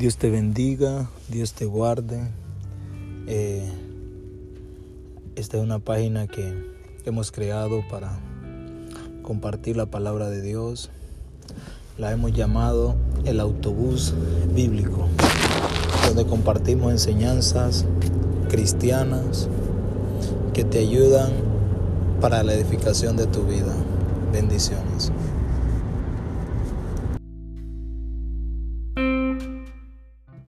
Dios te bendiga, Dios te guarde. Eh, esta es una página que hemos creado para compartir la palabra de Dios. La hemos llamado el autobús bíblico, donde compartimos enseñanzas cristianas que te ayudan para la edificación de tu vida. Bendiciones.